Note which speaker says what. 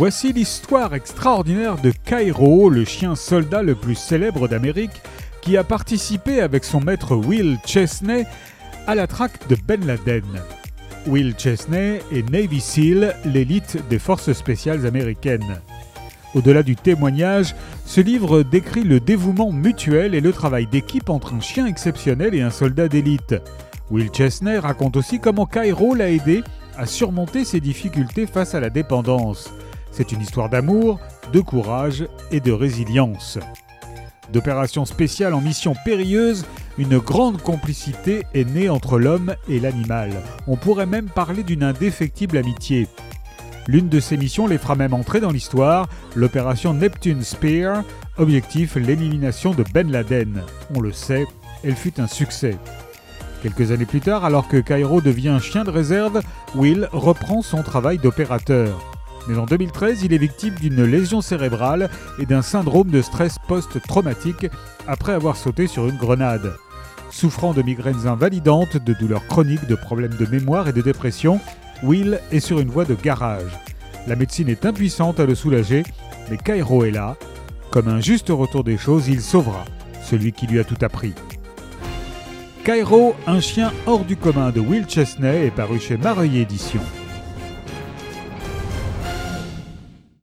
Speaker 1: Voici l'histoire extraordinaire de Cairo, le chien soldat le plus célèbre d'Amérique, qui a participé avec son maître Will Chesney à la traque de Ben Laden. Will Chesney est Navy SEAL, l'élite des forces spéciales américaines. Au-delà du témoignage, ce livre décrit le dévouement mutuel et le travail d'équipe entre un chien exceptionnel et un soldat d'élite. Will Chesney raconte aussi comment Cairo l'a aidé à surmonter ses difficultés face à la dépendance. C'est une histoire d'amour, de courage et de résilience. D'opérations spéciales en mission périlleuse, une grande complicité est née entre l'homme et l'animal. On pourrait même parler d'une indéfectible amitié. L'une de ces missions les fera même entrer dans l'histoire, l'opération Neptune Spear, objectif l'élimination de Ben Laden. On le sait, elle fut un succès. Quelques années plus tard, alors que Cairo devient chien de réserve, Will reprend son travail d'opérateur. Mais en 2013, il est victime d'une lésion cérébrale et d'un syndrome de stress post-traumatique après avoir sauté sur une grenade. Souffrant de migraines invalidantes, de douleurs chroniques, de problèmes de mémoire et de dépression, Will est sur une voie de garage. La médecine est impuissante à le soulager, mais Cairo est là. Comme un juste retour des choses, il sauvera celui qui lui a tout appris. Cairo, un chien hors du commun de Will Chesney est paru chez Mareuil Éditions.